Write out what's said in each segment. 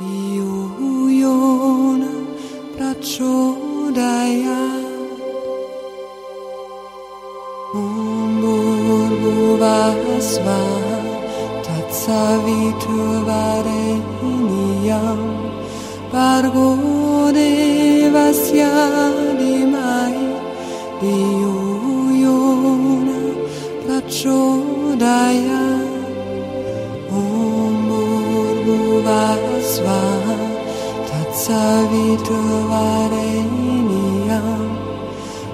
Yona Prachodaya Om Bhurvasva Tatsaviturvareniyam Pargo Devasya सवितुवरेण्यां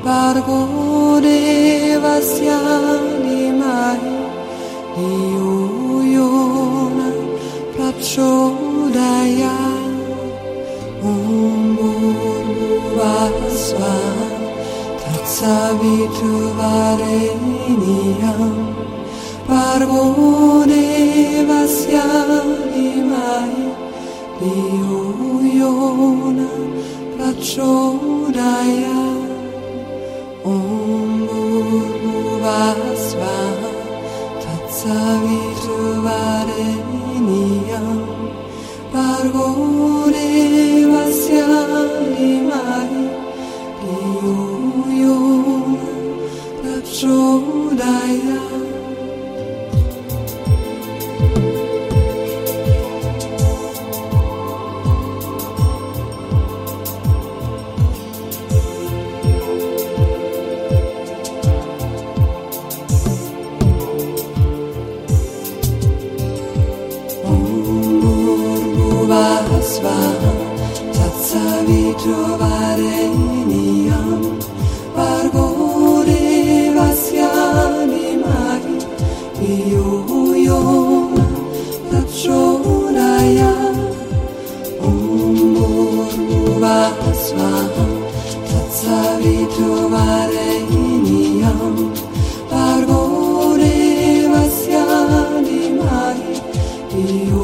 भार्गोदेवस्यानिमहि धियो यो न प्रक्षोदया ॐ भूर्भुवस्व तत्सवितुवरेण्यां भार्गोदेवस्य निमहि धियो Chodaya Om Vasvaha Tatsavitra Vareniya Bargo Vasya Dimahi Diyo Yom Chodaya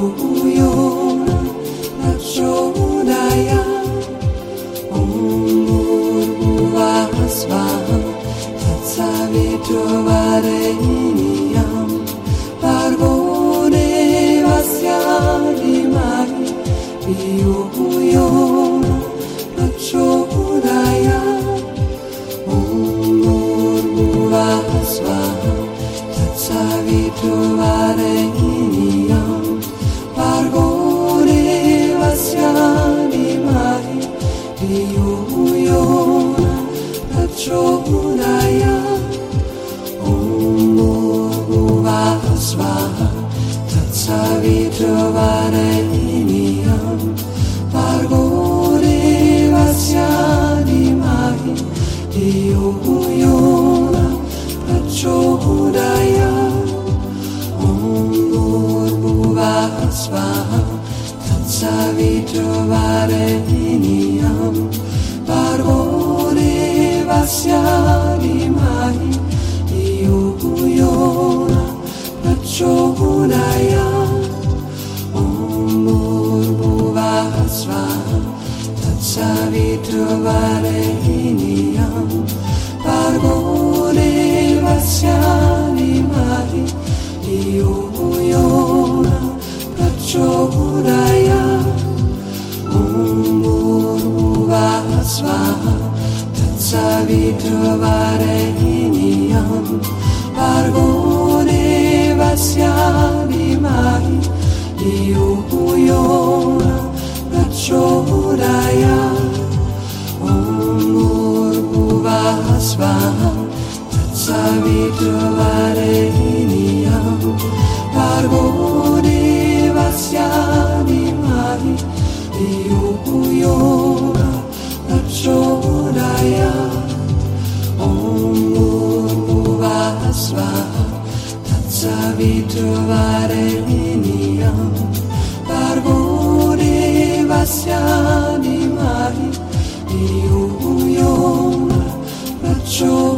Ooh. 家乡。trovare mia barvore vassiani mari di un ragione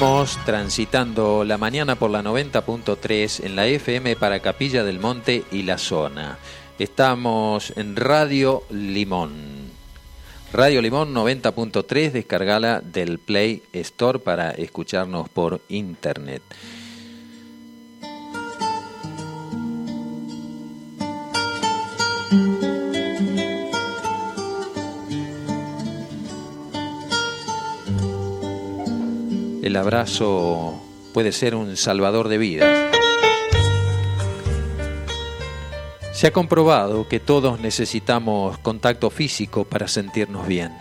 Seguimos transitando la mañana por la 90.3 en la FM para Capilla del Monte y la zona. Estamos en Radio Limón. Radio Limón 90.3, descargala del Play Store para escucharnos por internet. El abrazo puede ser un salvador de vidas. Se ha comprobado que todos necesitamos contacto físico para sentirnos bien.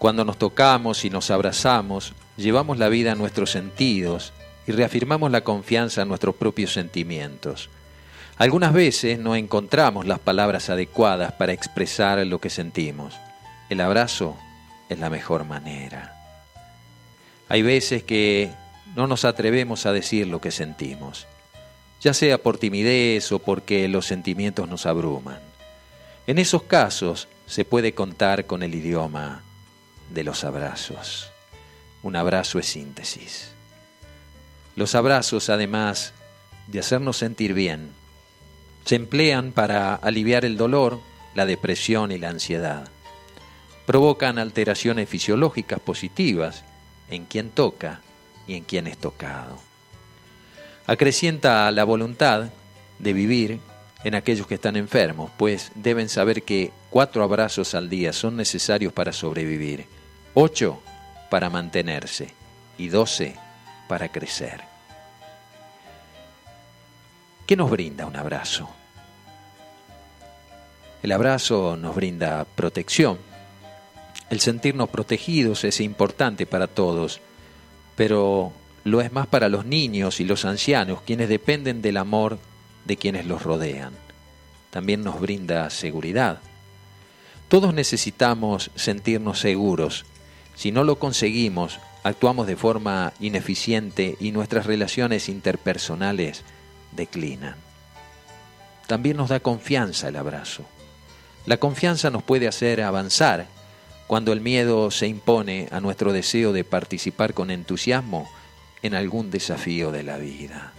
Cuando nos tocamos y nos abrazamos, llevamos la vida a nuestros sentidos y reafirmamos la confianza en nuestros propios sentimientos. Algunas veces no encontramos las palabras adecuadas para expresar lo que sentimos. El abrazo es la mejor manera. Hay veces que no nos atrevemos a decir lo que sentimos, ya sea por timidez o porque los sentimientos nos abruman. En esos casos se puede contar con el idioma de los abrazos. Un abrazo es síntesis. Los abrazos, además de hacernos sentir bien, se emplean para aliviar el dolor, la depresión y la ansiedad. Provocan alteraciones fisiológicas positivas en quien toca y en quien es tocado. Acrecienta la voluntad de vivir en aquellos que están enfermos, pues deben saber que cuatro abrazos al día son necesarios para sobrevivir, ocho para mantenerse y doce para crecer. ¿Qué nos brinda un abrazo? El abrazo nos brinda protección, el sentirnos protegidos es importante para todos, pero lo es más para los niños y los ancianos, quienes dependen del amor de quienes los rodean. También nos brinda seguridad. Todos necesitamos sentirnos seguros. Si no lo conseguimos, actuamos de forma ineficiente y nuestras relaciones interpersonales declinan. También nos da confianza el abrazo. La confianza nos puede hacer avanzar cuando el miedo se impone a nuestro deseo de participar con entusiasmo en algún desafío de la vida.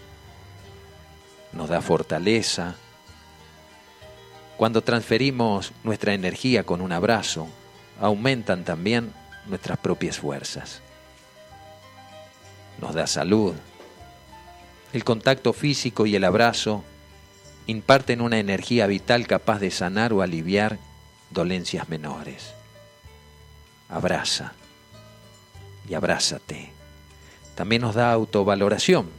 Nos da fortaleza. Cuando transferimos nuestra energía con un abrazo, aumentan también nuestras propias fuerzas. Nos da salud. El contacto físico y el abrazo imparten una energía vital capaz de sanar o aliviar dolencias menores abraza y abrázate. También nos da autovaloración.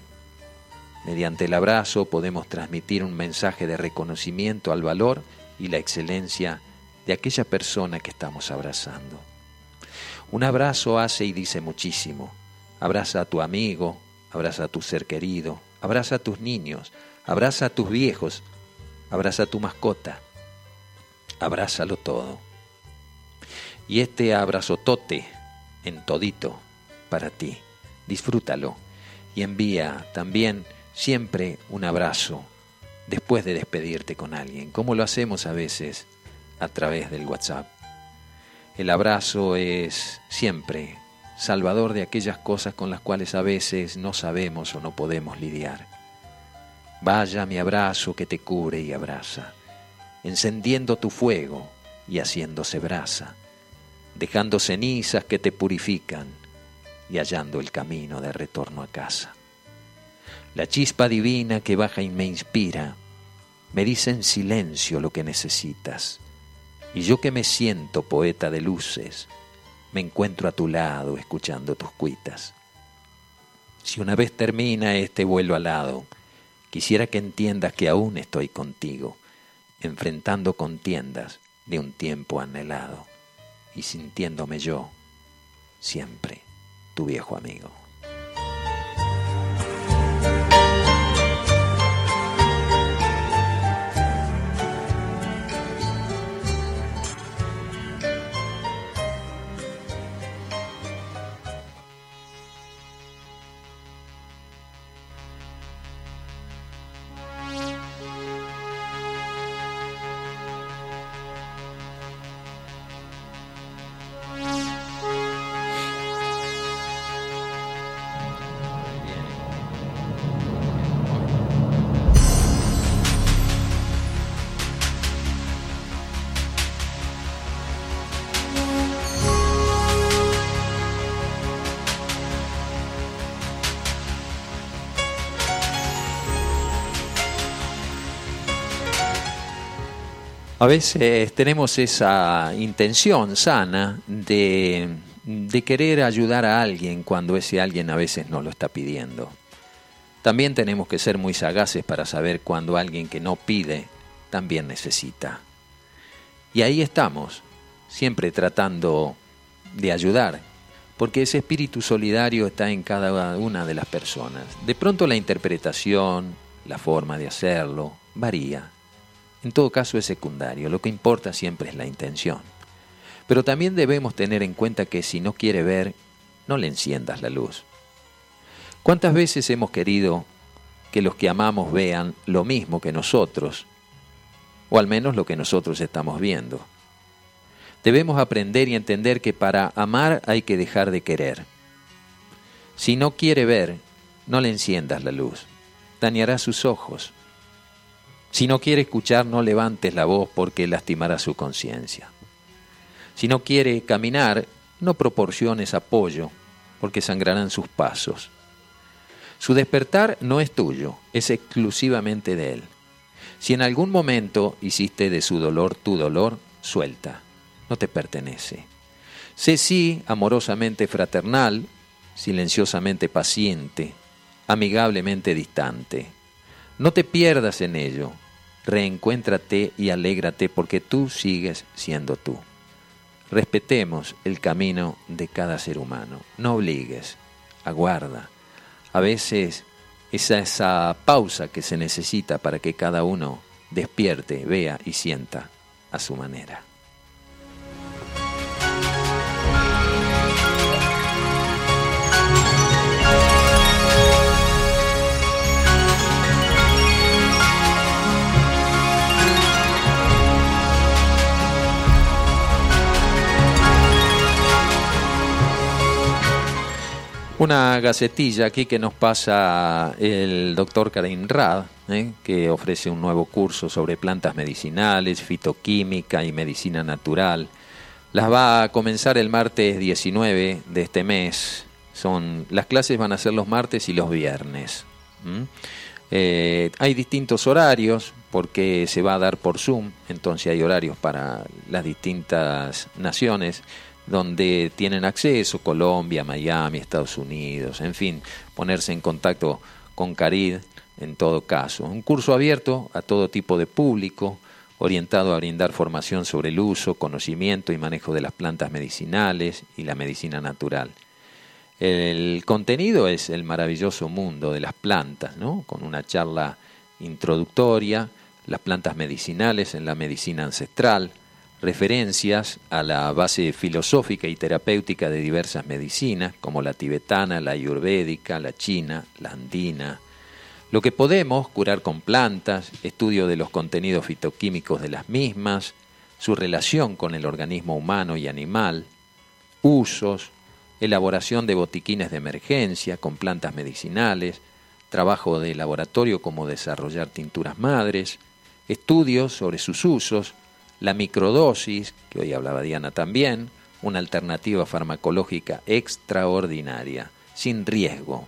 Mediante el abrazo podemos transmitir un mensaje de reconocimiento al valor y la excelencia de aquella persona que estamos abrazando. Un abrazo hace y dice muchísimo. Abraza a tu amigo, abraza a tu ser querido, abraza a tus niños, abraza a tus viejos, abraza a tu mascota. Abrázalo todo y este abrazotote en todito para ti. Disfrútalo y envía también siempre un abrazo después de despedirte con alguien, como lo hacemos a veces a través del WhatsApp. El abrazo es siempre salvador de aquellas cosas con las cuales a veces no sabemos o no podemos lidiar. Vaya mi abrazo que te cubre y abraza, encendiendo tu fuego y haciéndose brasa dejando cenizas que te purifican y hallando el camino de retorno a casa. La chispa divina que baja y me inspira, me dice en silencio lo que necesitas, y yo que me siento poeta de luces, me encuentro a tu lado escuchando tus cuitas. Si una vez termina este vuelo alado, quisiera que entiendas que aún estoy contigo, enfrentando contiendas de un tiempo anhelado y sintiéndome yo siempre tu viejo amigo. A veces tenemos esa intención sana de, de querer ayudar a alguien cuando ese alguien a veces no lo está pidiendo. También tenemos que ser muy sagaces para saber cuando alguien que no pide también necesita. Y ahí estamos, siempre tratando de ayudar, porque ese espíritu solidario está en cada una de las personas. De pronto la interpretación, la forma de hacerlo, varía. En todo caso es secundario, lo que importa siempre es la intención. Pero también debemos tener en cuenta que si no quiere ver, no le enciendas la luz. ¿Cuántas veces hemos querido que los que amamos vean lo mismo que nosotros, o al menos lo que nosotros estamos viendo? Debemos aprender y entender que para amar hay que dejar de querer. Si no quiere ver, no le enciendas la luz, dañará sus ojos. Si no quiere escuchar, no levantes la voz porque lastimará su conciencia. Si no quiere caminar, no proporciones apoyo porque sangrarán sus pasos. Su despertar no es tuyo, es exclusivamente de Él. Si en algún momento hiciste de su dolor tu dolor, suelta, no te pertenece. Sé sí amorosamente fraternal, silenciosamente paciente, amigablemente distante. No te pierdas en ello, reencuéntrate y alégrate porque tú sigues siendo tú. Respetemos el camino de cada ser humano, no obligues, aguarda a veces esa, esa pausa que se necesita para que cada uno despierte, vea y sienta a su manera. Una gacetilla aquí que nos pasa el doctor Karim Rad, ¿eh? que ofrece un nuevo curso sobre plantas medicinales, fitoquímica y medicina natural. Las va a comenzar el martes 19 de este mes. Son, las clases van a ser los martes y los viernes. Eh, hay distintos horarios porque se va a dar por Zoom, entonces hay horarios para las distintas naciones donde tienen acceso, Colombia, Miami, Estados Unidos, en fin, ponerse en contacto con Carid en todo caso. Un curso abierto a todo tipo de público, orientado a brindar formación sobre el uso, conocimiento y manejo de las plantas medicinales y la medicina natural. El contenido es el maravilloso mundo de las plantas, ¿no? con una charla introductoria, las plantas medicinales en la medicina ancestral, referencias a la base filosófica y terapéutica de diversas medicinas, como la tibetana, la ayurvédica, la china, la andina. Lo que podemos curar con plantas, estudio de los contenidos fitoquímicos de las mismas, su relación con el organismo humano y animal, usos, elaboración de botiquines de emergencia con plantas medicinales, trabajo de laboratorio como desarrollar tinturas madres, estudios sobre sus usos, la microdosis, que hoy hablaba Diana también, una alternativa farmacológica extraordinaria, sin riesgo.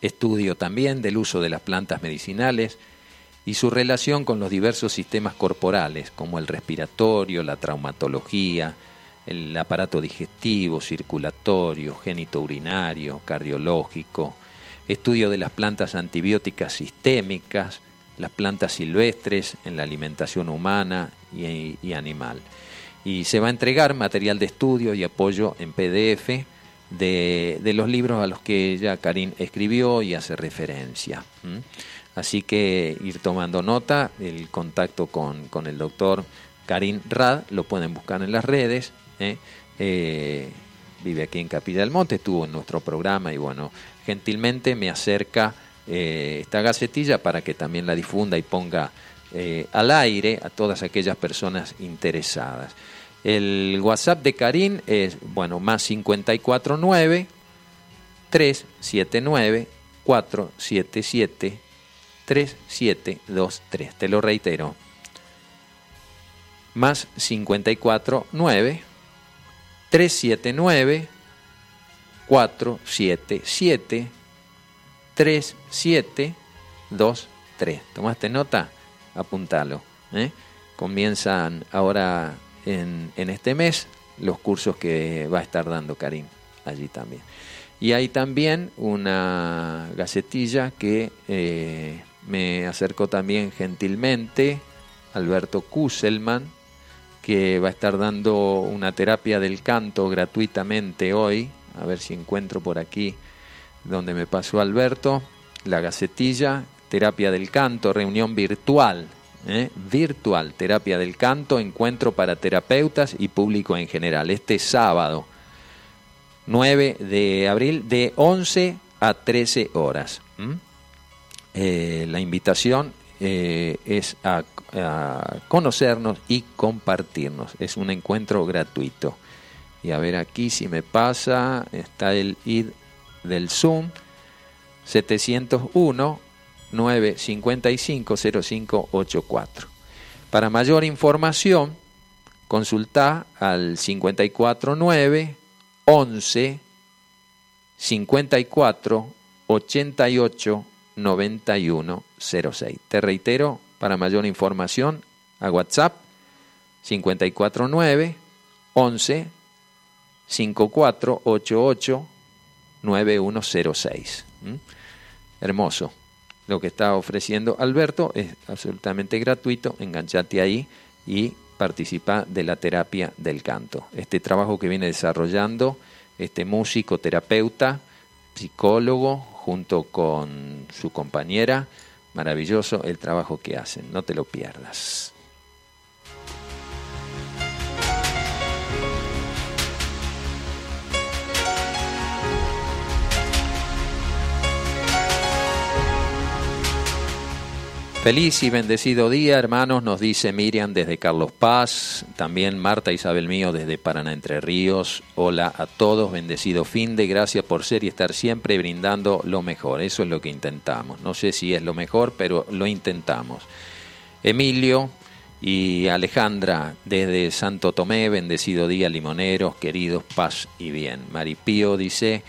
Estudio también del uso de las plantas medicinales y su relación con los diversos sistemas corporales, como el respiratorio, la traumatología, el aparato digestivo, circulatorio, urinario, cardiológico, estudio de las plantas antibióticas sistémicas, las plantas silvestres en la alimentación humana y, animal. Y se va a entregar material de estudio y apoyo en PDF de, los libros a los que ya Karim escribió y hace referencia. Así que ir tomando nota, el contacto con, el doctor Karim Rad lo pueden buscar en las redes. ¿eh? Eh, vive aquí en Capilla del Monte, estuvo en nuestro programa y bueno, gentilmente me acerca eh, esta gacetilla para que también la difunda y ponga eh, al aire a todas aquellas personas interesadas. El WhatsApp de Karim es, bueno, más 549 379 477 3723. Te lo reitero. Más 549 379 477 3723. ¿Tomaste nota? Apuntalo. ¿eh? comienzan ahora en, en este mes los cursos que va a estar dando Karim allí también. Y hay también una gacetilla que eh, me acercó también gentilmente Alberto Kusselman, que va a estar dando una terapia del canto gratuitamente hoy. A ver si encuentro por aquí donde me pasó Alberto. La gacetilla, terapia del canto, reunión virtual. ¿eh? Virtual, terapia del canto, encuentro para terapeutas y público en general. Este sábado, 9 de abril, de 11 a 13 horas. Eh, la invitación eh, es a, conocernos y compartirnos. Es un encuentro gratuito. Y a ver aquí si me pasa, está el ID del Zoom 701 955 0584. Para mayor información, consulta al 549 11 54 88 91 06. Te reitero, para mayor información, a WhatsApp 549 11 54 88 9106. Hermoso. Lo que está ofreciendo Alberto es absolutamente gratuito. Enganchate ahí y participa de la terapia del canto. Este trabajo que viene desarrollando este músico, terapeuta, psicólogo, junto con su compañera, maravilloso el trabajo que hacen, no te lo pierdas. Feliz y bendecido día, hermanos, nos dice Miriam desde Carlos Paz, también Marta Isabel Mío desde Paraná Entre Ríos. Hola a todos, bendecido fin de gracias por ser y estar siempre brindando lo mejor. Eso es lo que intentamos. No sé si es lo mejor, pero lo intentamos. Emilio y Alejandra desde Santo Tomé, bendecido día, limoneros, queridos, paz y bien. Maripío dice,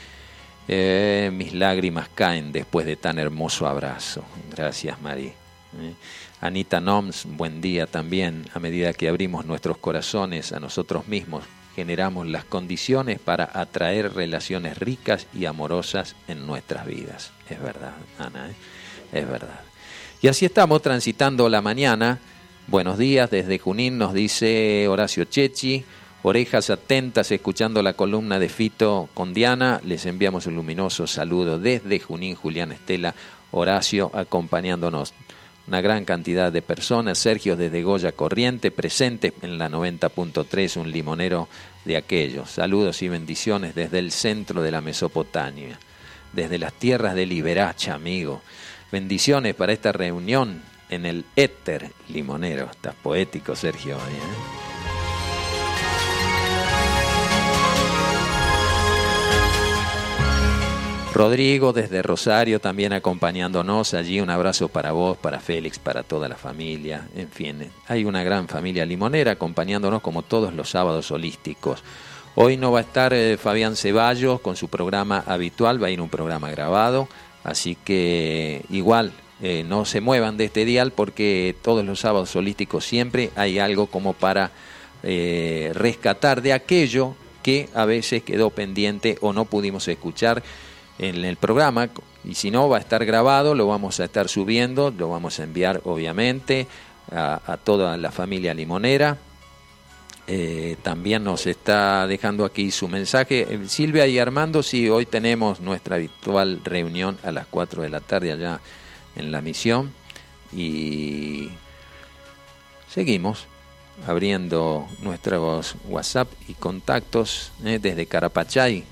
eh, mis lágrimas caen después de tan hermoso abrazo. Gracias, Mari. ¿Eh? Anita Noms, buen día también. A medida que abrimos nuestros corazones a nosotros mismos, generamos las condiciones para atraer relaciones ricas y amorosas en nuestras vidas. Es verdad, Ana, ¿eh? es verdad. Y así estamos transitando la mañana. Buenos días, desde Junín nos dice Horacio Chechi. Orejas atentas escuchando la columna de Fito con Diana. Les enviamos un luminoso saludo desde Junín, Julián Estela, Horacio acompañándonos una gran cantidad de personas. Sergio desde Goya Corriente, presente en la 90.3, un limonero de aquellos. Saludos y bendiciones desde el centro de la Mesopotamia, desde las tierras de Liberacha, amigo. Bendiciones para esta reunión en el éter limonero. Estás poético, Sergio. ¿eh? Rodrigo desde Rosario también acompañándonos allí. Un abrazo para vos, para Félix, para toda la familia. En fin, hay una gran familia limonera acompañándonos como todos los sábados holísticos. Hoy no va a estar eh, Fabián Ceballos con su programa habitual, va a ir un programa grabado. Así que igual eh, no se muevan de este dial porque todos los sábados holísticos siempre hay algo como para eh, rescatar de aquello que a veces quedó pendiente o no pudimos escuchar en el programa y si no va a estar grabado, lo vamos a estar subiendo, lo vamos a enviar obviamente a, toda la familia limonera. Eh, también nos está dejando aquí su mensaje. Eh, Silvia y Armando, sí, hoy tenemos nuestra habitual reunión a las 4 de la tarde allá en la misión y seguimos abriendo nuestros WhatsApp y contactos eh, desde Carapachay,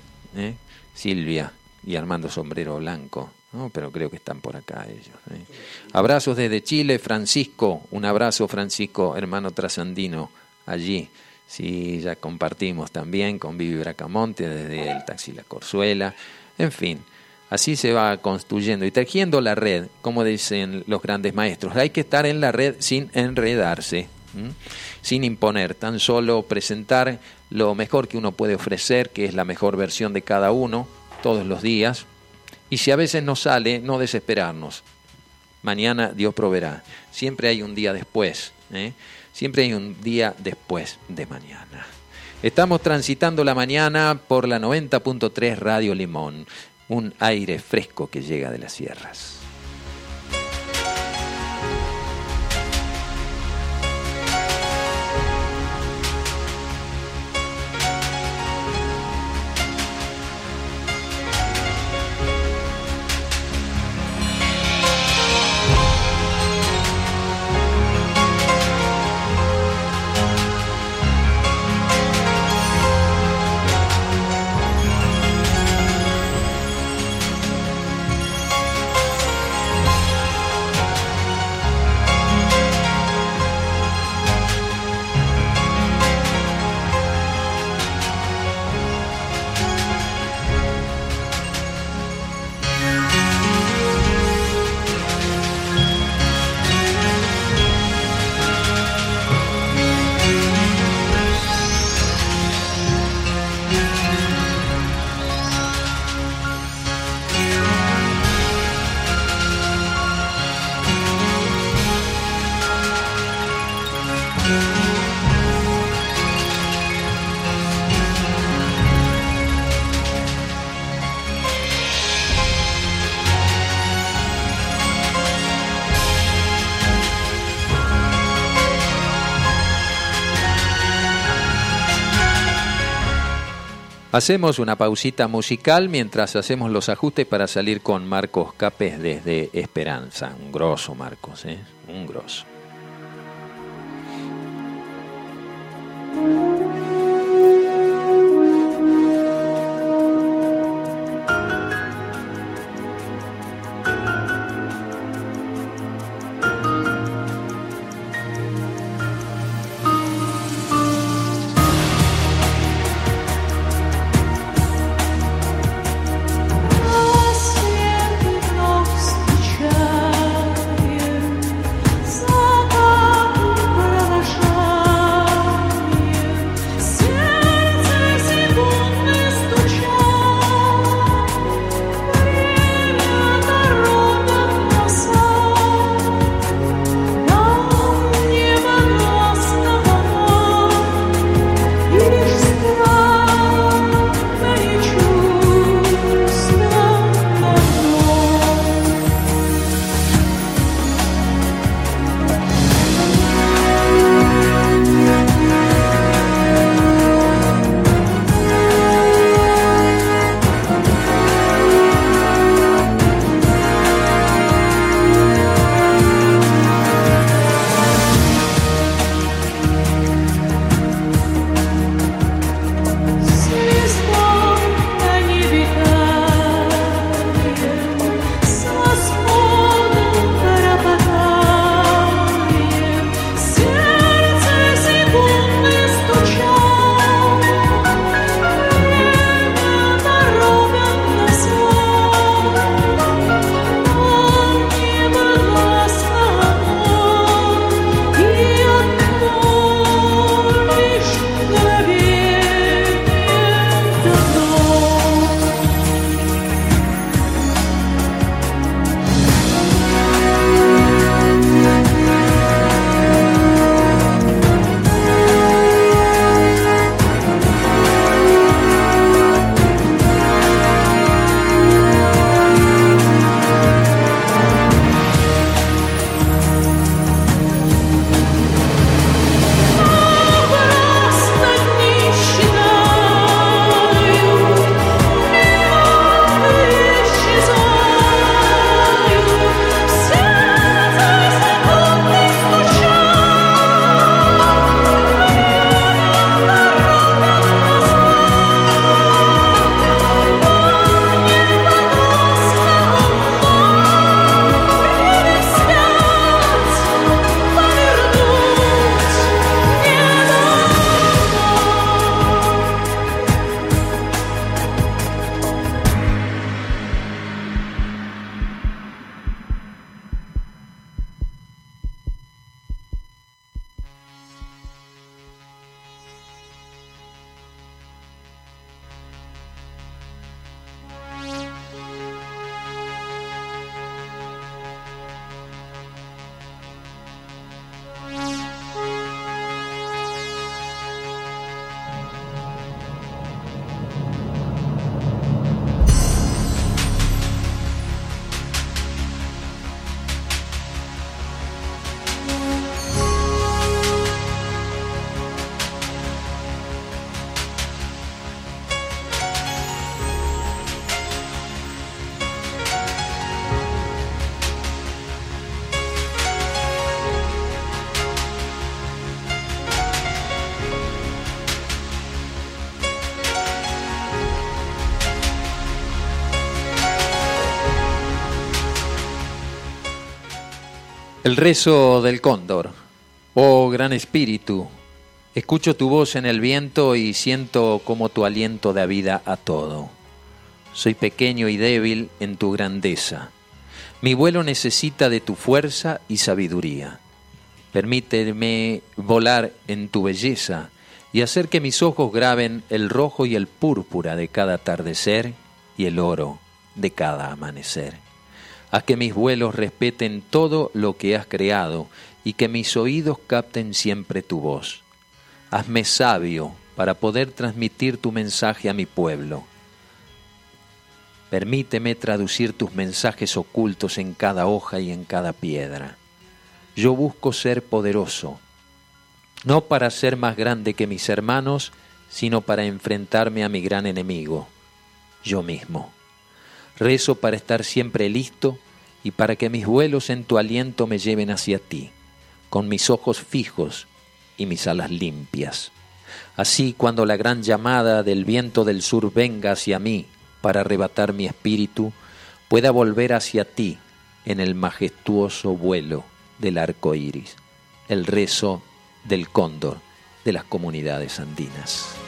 Silvia y Armando Sombrero Blanco. ¿no? Pero creo que están por acá ellos. ¿eh? Abrazos desde Chile, Francisco. Un abrazo, Francisco, hermano trasandino, allí. Sí, ya compartimos también con Vivi Bracamonte desde el Taxi La Corzuela. En fin, así se va construyendo y tejiendo la red, como dicen los grandes maestros. Hay que estar en la red sin enredarse, sin imponer, tan solo presentar lo mejor que uno puede ofrecer, que es la mejor versión de cada uno, todos los días. Y si a veces no sale, no desesperarnos. Mañana Dios proveerá. Siempre hay un día después. ¿eh? Siempre hay un día después de mañana. Estamos transitando la mañana por la 90.3 Radio Limón, un aire fresco que llega de las sierras. Hacemos una pausita musical mientras hacemos los ajustes para salir con Marcos Capes desde Esperanza. Un grosso, Marcos, ¿eh? Un grosso. El rezo del cóndor. Oh gran espíritu, escucho tu voz en el viento y siento como tu aliento da vida a todo. Soy pequeño y débil en tu grandeza. Mi vuelo necesita de tu fuerza y sabiduría. Permíteme volar en tu belleza y hacer que mis ojos graben el rojo y el púrpura de cada atardecer y el oro de cada amanecer. Haz que mis vuelos respeten todo lo que has creado y que mis oídos capten siempre tu voz. Hazme sabio para poder transmitir tu mensaje a mi pueblo. Permíteme traducir tus mensajes ocultos en cada hoja y en cada piedra. Yo busco ser poderoso, no para ser más grande que mis hermanos, sino para enfrentarme a mi gran enemigo, yo mismo. Rezo para estar siempre listo y para que mis vuelos en tu aliento me lleven hacia ti, con mis ojos fijos y mis alas limpias. Así cuando la gran llamada del viento del sur venga hacia mí para arrebatar mi espíritu, pueda volver hacia ti en el majestuoso vuelo del arco iris, el rezo del cóndor de las comunidades andinas.